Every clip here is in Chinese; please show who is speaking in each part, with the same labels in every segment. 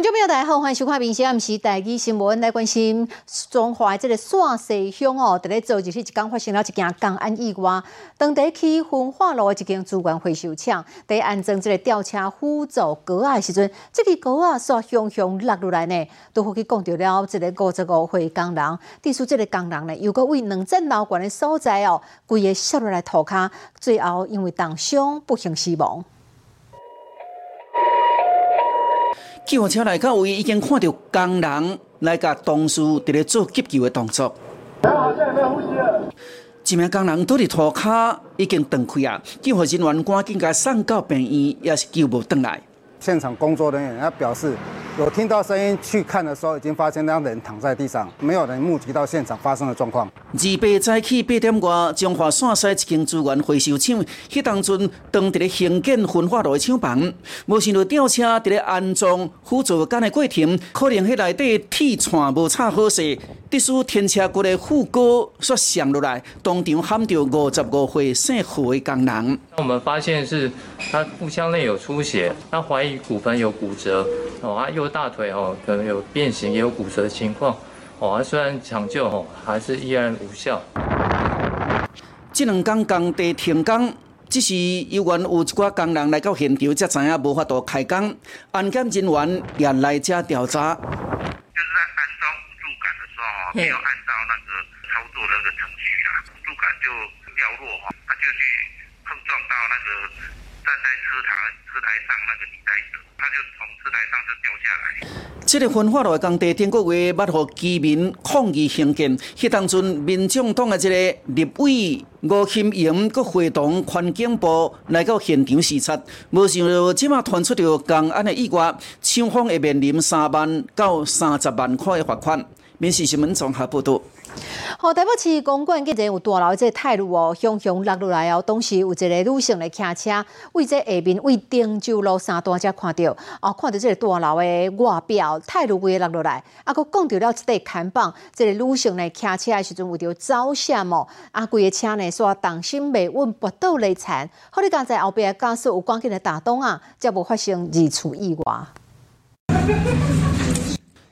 Speaker 1: 观众朋友，大家好，欢迎收看《明星暗时台记新闻》，来关心中华这个陕西乡哦，伫咧昨日一刚发生了一件公安意外，当地区分化路的一间资源回收厂，伫安装这个吊车辅助高压的时阵，这个高压煞向向落落来呢，都好去讲到了这个五十五岁工人，据说这个工人呢，又个为两层楼高的所在哦，规个摔落来涂骹，最后因为重伤不幸死亡。
Speaker 2: 救护车来到位，已经看到工人来甲同事伫咧做急救的动作。一名工人倒伫涂骹，已经断开啊！救护人员赶紧甲送到病院，也是救无倒来。
Speaker 3: 现场工作人员也表示。有听到声音去看的时候，已经发现那人躺在地上，没有人目击到现场发生的状况。
Speaker 2: 二八早起八点外，中华陕西一间资源回收厂，迄当阵当伫咧兴建焚化炉的厂房，无想到吊车伫咧安装辅助杆的过程，可能迄内底铁串无插好势，特殊天车骨的副锅煞上落来，当场喊着五十五岁姓胡的工人。
Speaker 4: 我们发现是他腹腔内有出血，他怀疑骨盆有骨折，哦他右大腿哦可能有变形，也有骨折的情况，哦虽然抢救哦还是依然无效。
Speaker 2: 这两天工地停工，只是由于有一寡工人来到现场，才知影无法度开工，安检人员也来这调查。
Speaker 5: 就是在安装辅助杆的时候，没有按照那个操作的那个程序啊，辅助杆就掉落哈，他就去碰撞到那个站在车台车台上那个履带者。他就从车台上就掉下来。
Speaker 2: 这个焚化炉的工地，顶个月捌互居民抗议兴建，迄当阵民众党的这个立委吴金英，佮会同环境部来到现场视察，无想到即马传出着公安的意外，厂方会面临三万到三十万块的罚款。民事新闻综合报道。
Speaker 1: 好，台北市公馆今日有大楼这泰路哦，向向落落来哦。当时有一个女性来骑车，为这下面为汀州路三段才看到，哦，看到这个大楼的外表泰路规落落来，啊，佮讲到了一块看板，这个女性来骑车的时阵有着走险哦，啊，规个车呢说重心未稳，跌倒累残。好，你刚才后边驾驶有赶紧来打灯啊，才无发生二次意外。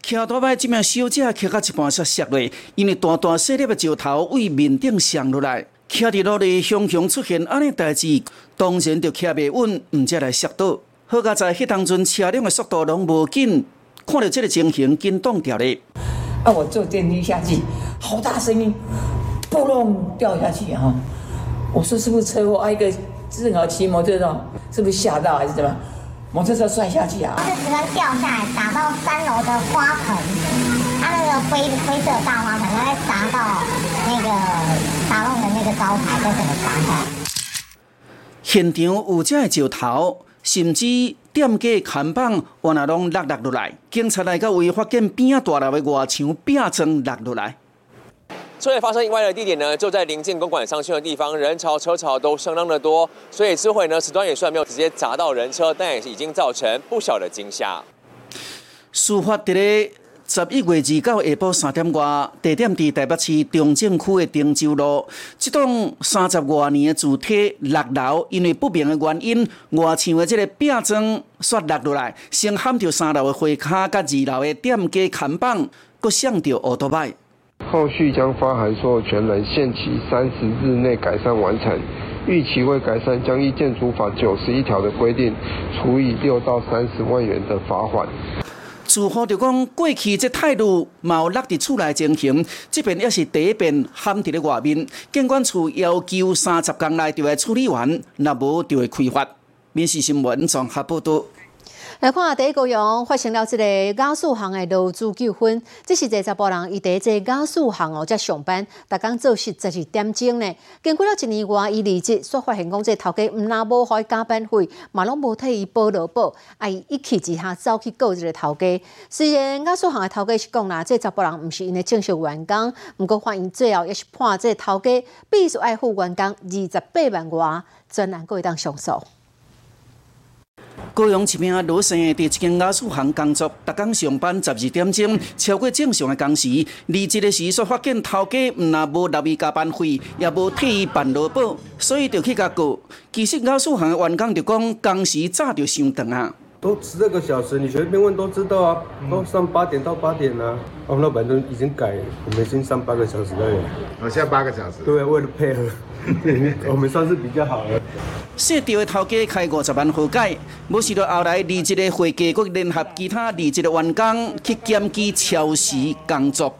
Speaker 2: 骑大摆，这名小姐骑到一半煞摔落，因为大大细粒的石头为面顶上落来，骑伫路里熊熊出现安尼代志，当然就骑袂稳，毋则来摔倒。好在在迄当阵车辆的速度拢无紧，看到这个情形，惊动掉咧。
Speaker 6: 啊！我坐电梯下去，好大声音，扑隆掉下去哈！我说是不是车祸？啊，一个正好骑摩托车，是不是吓到还是怎么？摩托车摔下去啊！
Speaker 7: 它是直接掉下来，打到三楼的花盆，它那个灰灰色大花盆，然后砸到那个沙龙的那个招牌，就整个砸下来。
Speaker 2: 现场有这个石头，甚至店家看板，往那拢落落落来。警察来到位，发现边啊大楼的外墙壁砖落落来。
Speaker 8: 车祸发生意外的地点呢，就在临近公馆商圈的地方，人潮车潮都相当的多，所以智慧呢，时段也算没有直接砸到人车，但也是已经造成不小的惊吓。
Speaker 2: 事发伫咧十一月二九下晡三点外，地点伫台北市中正区的汀州路，这栋三十多年的主体六楼，因为不明的原因，外墙的这个壁砖摔落落来，先撼到三楼的花卡，甲二楼的店家看板，搁上到奥多拜。
Speaker 9: 后续将发函所有权人限期三十日内改善完成，逾期未改善将依建筑法九十一条的规定，处以六到三十万元的罚款。
Speaker 2: 自豪就讲过去这态度冇落伫厝内进行，这边也是第一遍喊伫咧外面。监管处要求三十天内就会处理完，若无就会开罚。民事新闻综合报道。
Speaker 1: 来看第一个阳发生了这个亚速行的楼主纠纷，这是一查甫人伊第一个亚速行哦，在上班，逐工做事十二点钟呢。经过了一年外，伊离职，所发现讲这头家毋但无开加班费，嘛拢无替伊报劳保，啊，伊一气之下走去告这个头家。虽然亚速行的头家是讲啦，这查甫人毋是因的正式员工，毋过法院最后也是判这头家必须爱付员工二十八万外，专案可会当上诉。
Speaker 2: 高雄一名罗生在一间雅素行工作，逐天上班十二点钟，超过正常的工时。离职的时，所发现头家毋但无纳伊加班费，也无替伊办劳保，所以就去甲告。其实雅素行的员工就讲，工时早就伤长啊。
Speaker 9: 都十二个小时，你随便问都知道啊。都上八点到八点啊。我们老板都已经改，我们已经上八个小时了。
Speaker 10: 我现在八个小时。
Speaker 9: 对，为了配合，我们算是比较好了。
Speaker 2: 设掉的头家开五十万和解，无想到后来二级的会计，佮联合其他二级的员工去检举超时工作。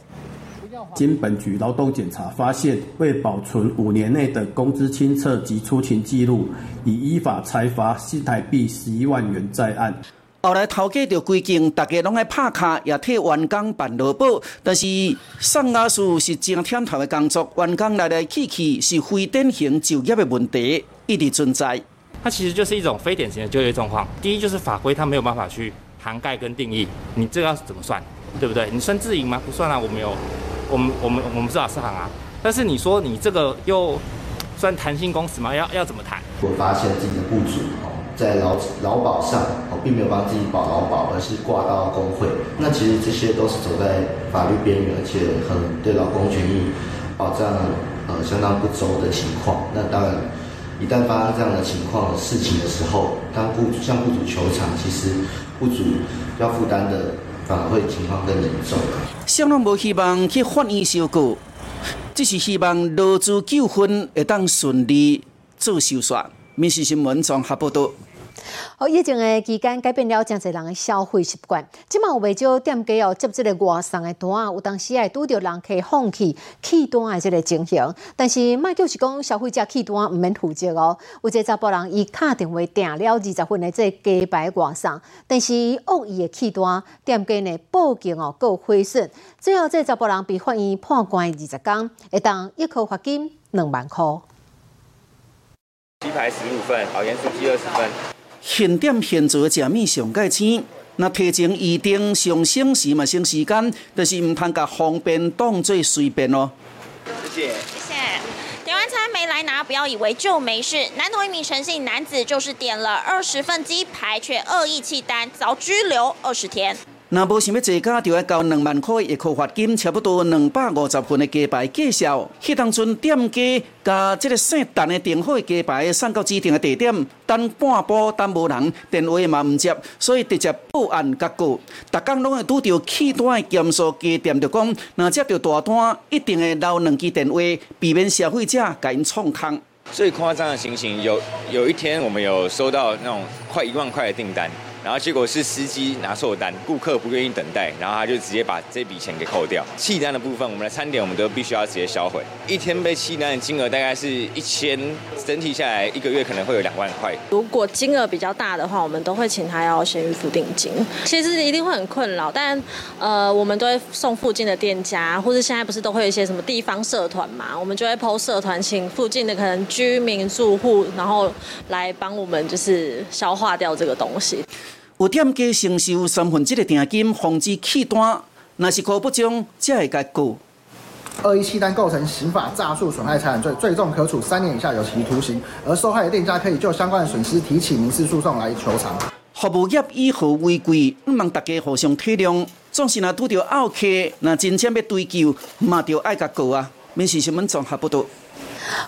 Speaker 11: 经本局劳动检查发现，为保存五年内的工资清册及出勤记录，已依法裁罚新台币十一万元在案。
Speaker 2: 后来头家就规定，大家拢爱拍卡，也替员工办劳保，但是送牙术是真忝头的工作，员工来来去去是非典型就业的问题一直存在。
Speaker 12: 它其实就是一种非典型的就业状况。第一就是法规它没有办法去涵盖跟定义，你这个要怎么算，对不对？你算自营吗？不算啊，我们有。我们我们我们是老师行啊，但是你说你这个又算弹性工时吗？要要怎么谈？
Speaker 13: 我发现自己的雇主哦，在劳劳保上哦，并没有帮自己保劳保，而是挂到工会。那其实这些都是走在法律边缘，而且很对劳工权益保障呃相当不周的情况。那当然，一旦发生这样的情况事情的时候，当雇主向雇主求偿，其实雇主要负担的。反而会情况更严重。
Speaker 2: 相当无希望去法院修告，只是希望劳资纠纷会当顺利做收煞。民事新闻综合报道。
Speaker 1: 好，疫情的期间改变了真侪人的消费习惯。即嘛有未少店家哦接即个外送的单，有当时会拄着人客放弃弃单的即个情形。但是卖就是讲消费者弃单毋免负责哦。有一个查甫人伊敲电话订了二十份的即个鸡排外送，但是恶意的弃单，店家呢报警哦，告亏损。最后这查甫人被法院判关二十天，会当一颗罚金两万块。
Speaker 14: 鸡排十五份，好盐酥鸡二十份。
Speaker 2: 现点现做的食物上盖钱，那提前预定上省时嘛省时间，但是唔通甲方便当做随便哦。
Speaker 15: 谢谢。谢谢。点完餐没来拿，不要以为就没事。南投一名诚信男子就是点了二十份鸡排，却恶意弃单，遭拘留二十天。
Speaker 2: 若无想要坐价，就要交两万块一颗罚金，差不多两百五十份的鸡排介绍。迄当阵店家甲这个姓陈的订好的鸡排送到指定的地点，等半步等无人，电话嘛毋接，所以直接报案结果。逐工拢会拄着气单的减速鸡店，就讲若接到大单，一定会留两支电话，避免消费者甲因创空。
Speaker 14: 最夸张的情形，有有一天我们有收到那种快一万块的订单。然后结果是司机拿错单，顾客不愿意等待，然后他就直接把这笔钱给扣掉。弃单的部分，我们的餐点我们都必须要直接销毁。一天被弃单的金额大概是一千，整体下来一个月可能会有两万块。
Speaker 16: 如果金额比较大的话，我们都会请他要先预付定金。其实一定会很困扰，但呃，我们都会送附近的店家，或者现在不是都会有一些什么地方社团嘛，我们就会 PO 社团，请附近的可能居民住户，然后来帮我们就是消化掉这个东西。
Speaker 2: 有店家承受三分之的定金，防止弃单，若是可不将，才会解雇。
Speaker 17: 恶意弃单构成刑法诈术损害财产罪，最重可处三年以下有期徒刑。而受害的店家可以就相关的损失提起民事诉讼来求偿。
Speaker 2: 服务业以和为贵，毋望大家互相体谅。总是若拄着拗客，若真正要追究，嘛着爱甲告啊。民事新闻综合报道。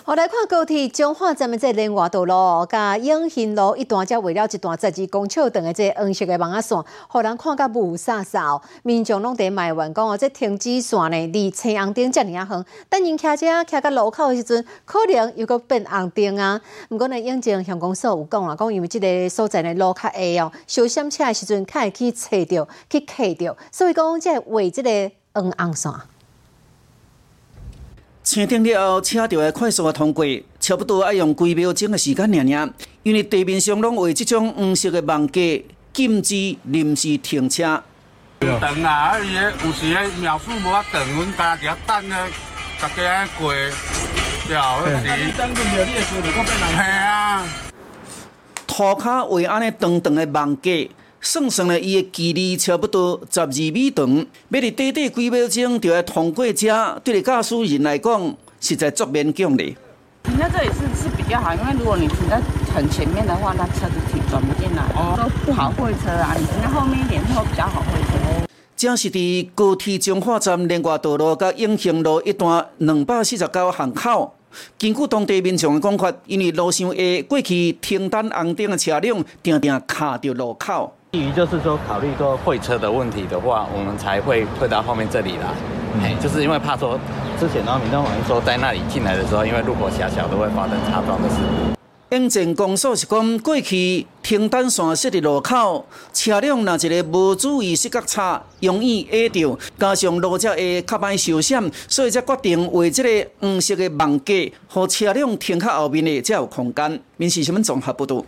Speaker 1: 我来看高铁彰化站的这连外道路，甲永兴路一段，才围了一段十二公尺长的这黄色的网仔线，互人看甲雾煞煞。民众拢在埋怨讲哦，这停止线呢离青红灯遮尔啊远，等因骑车骑到路口的时阵，可能又搁变红灯啊。毋过呢，永靖乡公所有讲啦，讲因为这个所在的路较矮哦，小心车的时阵，较会去踩着去卡着，所以讲才为这个黄红线。
Speaker 2: 车顶了后，车就会快速的通过，差不多要用几秒钟的时间尔尔。因为地面上拢为这种黄色的网架禁止临时停车。
Speaker 18: 等啊，啊伊个有时个秒数无法等，阮家己等咧，大家安过，了时。等着了，你会过就搁变人。系啊。
Speaker 2: 涂骹为安尼长长的网架。算算咧，伊的距离差不多十二米长，要伫短短几秒钟就要通过车，对于驾驶人来讲，实在足勉强的。
Speaker 19: 停在这里是是比较好，因为如果你停在很前面的话，那车子停转不进来，都不好会车啊。你停在后面一点会比较好会车。
Speaker 2: 正是伫高铁彰化站连外道路甲永兴路一段两百四十九巷口，根据当地民众的讲法，因为路上下过去停单红灯的车辆，定定卡着路口。
Speaker 10: 至于就是说考虑说会车的问题的话，我们才会退到后面这里来。哎，就是因为怕说之前然后民众反映说在那里进来的时候，因为路口狭小，都会发生擦撞的事故。
Speaker 2: 应前公所是讲，过去停单线设的路口，车辆若一个无注意视觉差，容易压到，加上路者会较歹受险，所以才决定为这个黄色的网格，和车辆停靠后面的才有空间。民事新闻综合报道。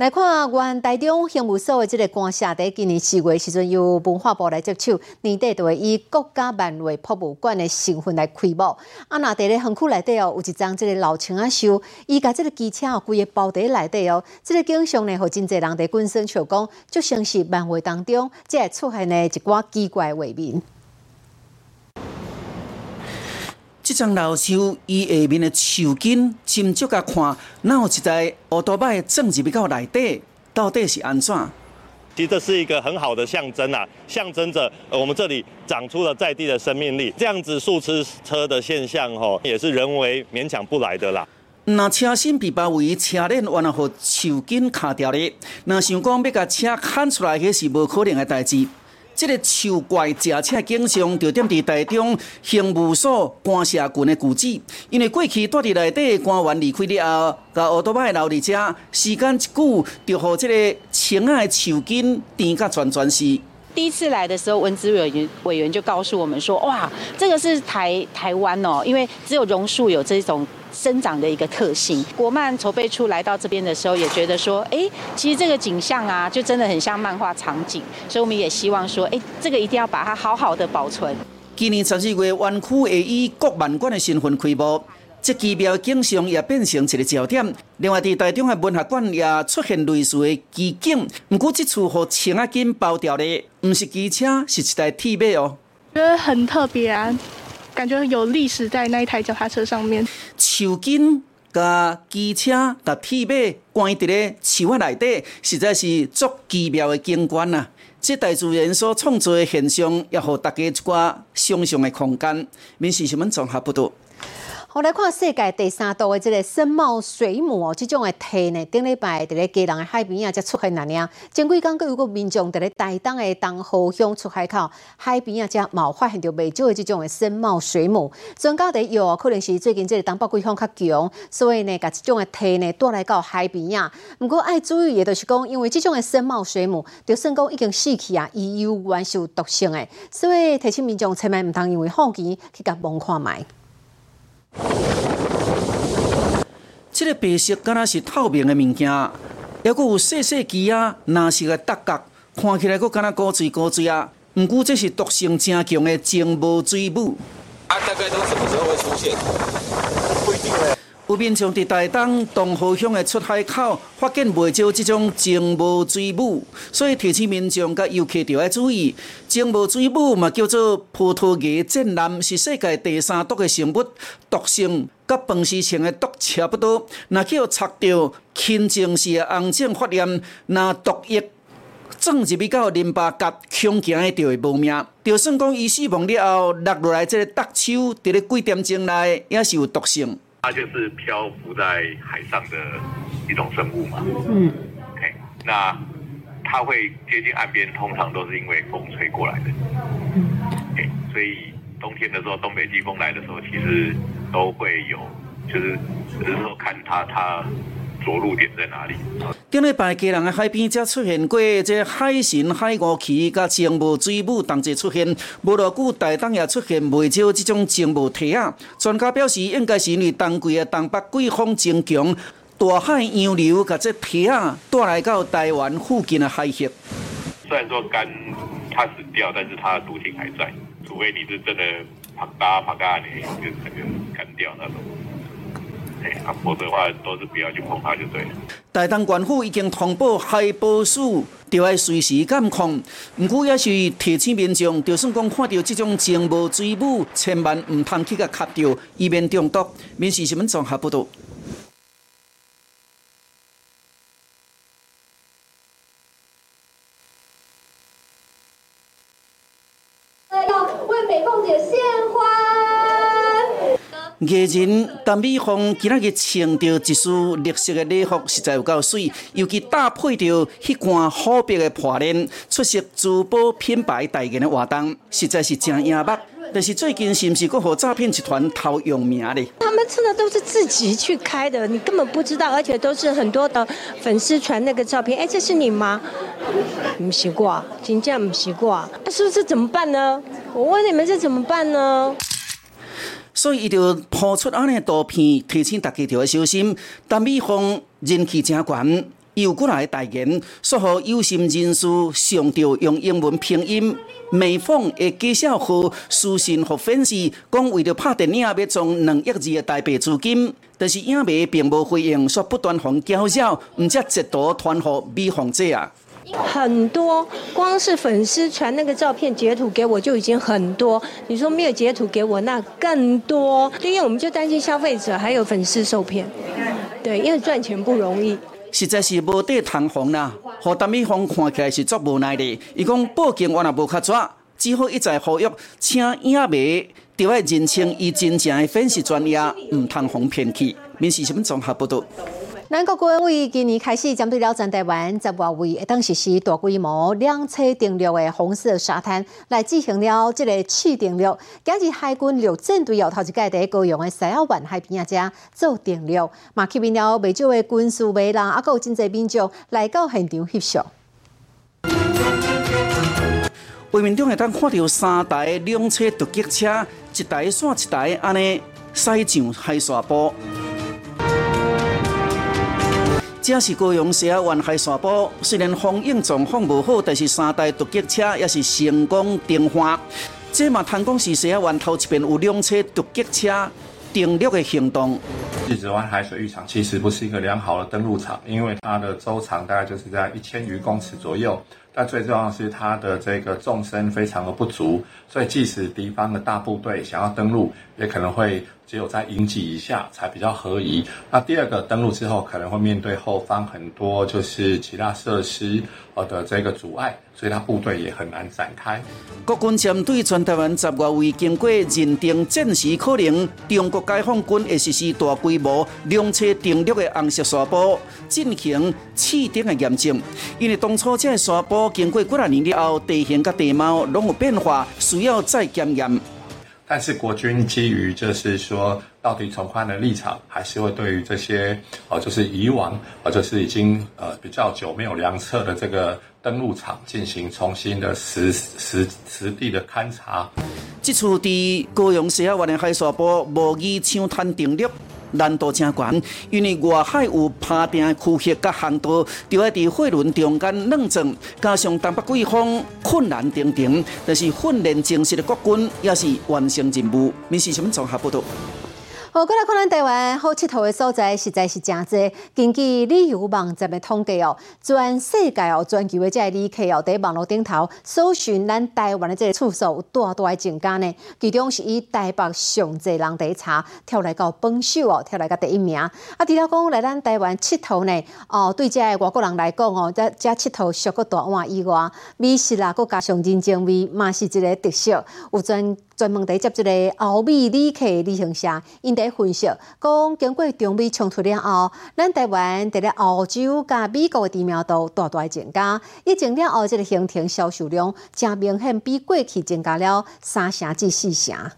Speaker 1: 来看原台中刑务所的这个官舍，在今年四月时阵，由文化部来接手，年底就会以国家漫画博物馆的身份来开幕。啊，那伫咧园区内底哦，有一张这个老青啊秀，伊甲这个机车哦，规个包伫内底哦。这个景象呢，和真侪人伫观赏笑讲，就像是漫画当中，即会出现的一寡奇怪画面。
Speaker 2: 这张老树伊下面的树根，斟酌甲看，哪有一台乌多摆种入去到内底，到底是安怎？
Speaker 20: 其实这是一个很好的象征啊，象征着我们这里长出了在地的生命力。这样子树吃车的现象，吼，也是人为勉强不来的啦。
Speaker 2: 那车身被包围，车链完了和树根卡掉咧，那想讲要甲车砍出来，迄是无可能的代志。这个树怪驾车经常，就点伫台中刑务所官社群的旧址，因为过去住伫内底官员离开了后，甲乌多摆留伫遮，时间一久，就和这个青的树根甜甲全全是。
Speaker 21: 第一次来的时候，文资委员委员就告诉我们说：“哇，这个是台台湾哦，因为只有榕树有这种。”生长的一个特性。国漫筹备处来到这边的时候，也觉得说，哎，其实这个景象啊，就真的很像漫画场景。所以我们也希望说，哎，这个一定要把它好好的保存。
Speaker 2: 今年十四月，湾区会以国漫馆的身份开播，这奇妙景象也变成一个焦点。另外，伫台中的文学馆也出现类似的奇景，不过这次互青阿金包掉的，不是机车，是一台铁马哦。
Speaker 22: 觉得很特别啊。感觉有历史在那一台脚踏车上面。
Speaker 2: 树根、甲机车、甲铁马关伫咧树啊内底，实在是足奇妙的景观啊！这大自然所创造的现象，也互大家一寡想象的空间。民事新闻综合报道。
Speaker 1: 好来看世界第三度的这个深茂水母哦，这种的体呢，顶礼拜伫咧基隆的海边啊，才出现那样。前几天，有个民众伫咧台东的东河乡出海口海边啊，才冒发现到未少的这种的深茂水母。专家伫药可能是最近这个东北季风较强，所以呢，把这种的体呢带来到海边啊。不过爱注意的，就是讲，因为这种的深茂水母，就算讲已经死去啊，伊有原受毒性的，所以提醒民众千万唔通因为好奇去甲摸看卖。
Speaker 2: 这个白色敢若是透明的物件，还佫有细细枝啊，蓝色的搭角，看起来佫敢若高水高水啊。毋过这是毒性真强的鲸无水母。
Speaker 23: 啊，大概都什么时候会出现？
Speaker 2: 有民众伫台东东河乡的出海口发现未少即种鲸无水母，所以提醒民众甲游客要注意。鲸无水母嘛叫做葡萄牙剑兰，是世界第三毒的生物，毒性甲彭氏青的毒差不多。若叫插到轻症时的红肿发炎，若毒液撞入去到淋巴结，恐惊会就会无命。就算讲伊死亡了后，落落来这个毒手，伫咧几点钟内也是有毒性。
Speaker 23: 它就是漂浮在海上的一种生物嘛。嗯。OK，那它会接近岸边，通常都是因为风吹过来的。嗯。OK，所以冬天的时候，东北季风来的时候，其实都会有，就是只是说看它它。着陆点在哪里？
Speaker 2: 顶礼拜，家人的海边才出现过这海神、海乌旗、甲鲸无水母同齐出现。无偌久，台东也出现未少这种鲸无体啊。专家表示，应该是因为冬季的东北季风增强，大海洋流甲这体啊带来到台湾附近的海域。
Speaker 23: 虽然说干它死掉，但是它的毒性还在，除非你是真的啪嗒啪嗒，你就整个干掉那种。啊，否则的话都是不要去碰它就对了。
Speaker 2: 台东官府已经通报海保署，就要随时监控。不过也是提醒民众，就算讲看到这种鲸无水母，千万唔通去甲吸着，以免中毒。民事新闻综合报道。
Speaker 1: 要为美凤姐献花。
Speaker 2: 艺人陈美凤今仔日穿着一束绿色的礼服，实在有够水，尤其搭配着迄款好白的破链，出席珠宝品牌代言的活动，实在是真眼目。但是最近是不是搁和诈骗集团偷用名呢？
Speaker 24: 他们真的都是自己去开的，你根本不知道，而且都是很多的粉丝传那个照片。哎，这是你吗？不习惯，真正不习惯。那是不是怎么办呢？我问你们这怎么办呢？
Speaker 2: 所以，伊就抛出安尼图片，提醒大家要小心。陈美凤人气真悬，又过来代言，说好有心人士上着用英文拼音美凤的介绍号私信和粉丝，讲为了拍电影要从两亿二的台币资金，但是影迷并无回应，说不断红叫嚣，唔则截图传给美凤姐啊。
Speaker 24: 很多，光是粉丝传那个照片截图给我就已经很多。你说没有截图给我，那更多。因为我们就担心消费者还有粉丝受骗。对，因为赚钱不容易。
Speaker 2: 实在是无地通防啦，何达美芳看起来是足无奈的。伊讲报警我也无卡抓，只好一再呼吁，请影迷就要认清伊真正的粉丝专业，唔通红骗去。民事新闻综合报道。
Speaker 1: 咱国军为今年开始针对了战台湾十外位当实施大规模两车定律的红色沙滩，来进行了这个试定律。今日海军陆战队要头一届在高雄的西澳湾海边啊，做定律，嘛吸引了未少的军事迷人，啊，有真济民众来到现场翕相。
Speaker 2: 画面中会当看到三台两车突击车，一台线一台安尼驶上海沙坡。这是高雄市啊，沿海沙坡，虽然风影状况无好，但是三代突击车也是成功登花。这嘛，谈讲是西啊湾头一边有两车突击车登陆的行动。
Speaker 25: 日子湾海水浴场其实不是一个良好的登陆场，因为它的周长大概就是在一千余公尺左右。但最重要的是它的这个纵深非常的不足，所以即使敌方的大部队想要登陆，也可能会。只有在营级以下才比较合宜。那第二个登陆之后，可能会面对后方很多就是其他设施呃的这个阻碍，所以它部队也很难展开。
Speaker 2: 国军舰队全台湾十外位经过认定战时可能中国解放军会实施大规模两车定律的红色沙坡进行试点的验证。因为当初这个沙坡经过几十年了后，地形甲地貌拢有变化，需要再检验。
Speaker 25: 但是国军基于就是说，到底从宽的立场，还是会对于这些呃，就是以往呃，就是已经呃比较久没有量测的这个登陆场进行重新的实实实地的勘察。
Speaker 2: 这次的高雄西湾的海沙坡模拟抢滩定律。难度真悬，因为外海有爬定的区域甲航道，就要伫货轮中间冷静，加上东北季风困难重重，但是训练精实的国军也是完成任务。民事新闻综合报道。
Speaker 1: 好，过来看咱台湾好佚佗的所在实在是真多。根据旅游网站的统计哦，全世界哦，全球的这旅客哦，在网络顶头搜寻咱台湾的这个次数有大大的增加呢。其中是以台北上济人在查，跳来到榜首哦，跳来到第一名。啊，除了讲来咱台湾佚佗呢，哦，对这外国人来讲哦，这这佚佗俗个大碗以外，美食啦，佮加上人情味，嘛是一个特色。有专专门在接这个欧美旅客旅行社，因分析讲，经过中美冲突了后，咱台湾在咧澳洲加美国的知名度大大增加，疫情了后，这个行程销售量真明显比过去增加了三成至四成。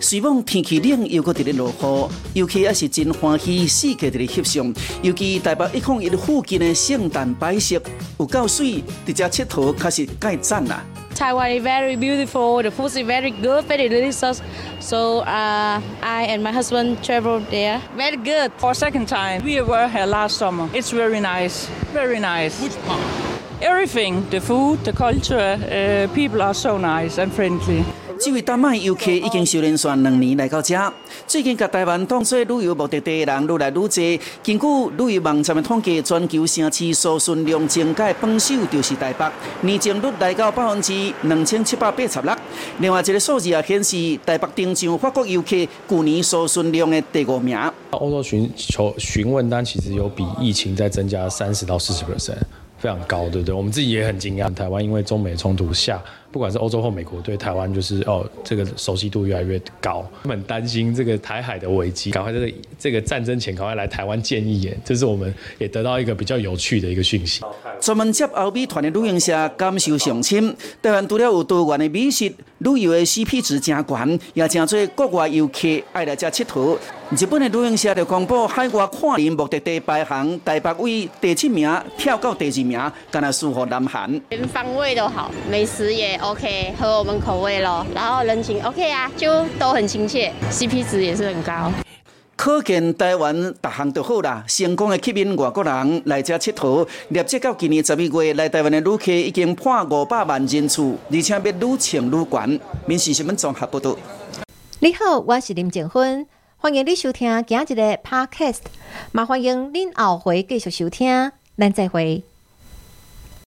Speaker 2: 希望天气冷又搁伫咧落雨，尤其也是真欢喜，四界伫咧翕相。尤其台北一空一附近的圣诞摆设有够水，伫遮佚佗确实介赞啊。
Speaker 26: Taiwan is very beautiful. The food is very good, very delicious. So uh, I and my husband traveled there. Very good.
Speaker 27: For second time, we were here last summer. It's very nice, very nice.
Speaker 18: Which part?
Speaker 27: Everything, the food, the culture, uh, people are so nice and friendly.
Speaker 2: 这位丹麦游客已经受连续两年来到这，最近甲台湾当做旅游目的地的人愈来愈多。根据旅游网站的统计，全球城市搜寻量增加榜首就是台北，年增率来到百分之两千七百八十六。另外一个数字也显示，台北登上法国游客去年搜寻量的第五名。
Speaker 28: 欧洲寻求询问单其实有比疫情再增加三十到四十 percent，非常高，对不对？我们自己也很惊讶。台湾因为中美冲突下。不管是欧洲或美国，对台湾就是哦，这个熟悉度越来越高。他们担心这个台海的危机，赶快在这这个战争前赶快来台湾见一眼，这是我们也得到一个比较有趣的一个讯息。
Speaker 2: 专门接欧美团的旅行社感受上深，台湾除了有多元的美食，旅游的 CP 值真高，也真多国外游客爱来这佚佗。日本的旅行社就公布海外跨年目的地排行，台北位第七名，跳到第二名，敢若输给南韩。
Speaker 29: 全方位都好，美食也 OK，合我们口味咯。然后人情 OK 啊，就都很亲切，CP 值也是很高。
Speaker 2: 可见台湾逐项都好啦，成功的吸引外国人来这佚佗。立即到今年十一月来台湾的旅客已经破五百万人次，而且要愈请愈悬。民事新闻综合报道。
Speaker 1: 你好，我是林静芬。欢迎你收听今日的 Podcast，麻烦迎您后回继续收听，咱再会。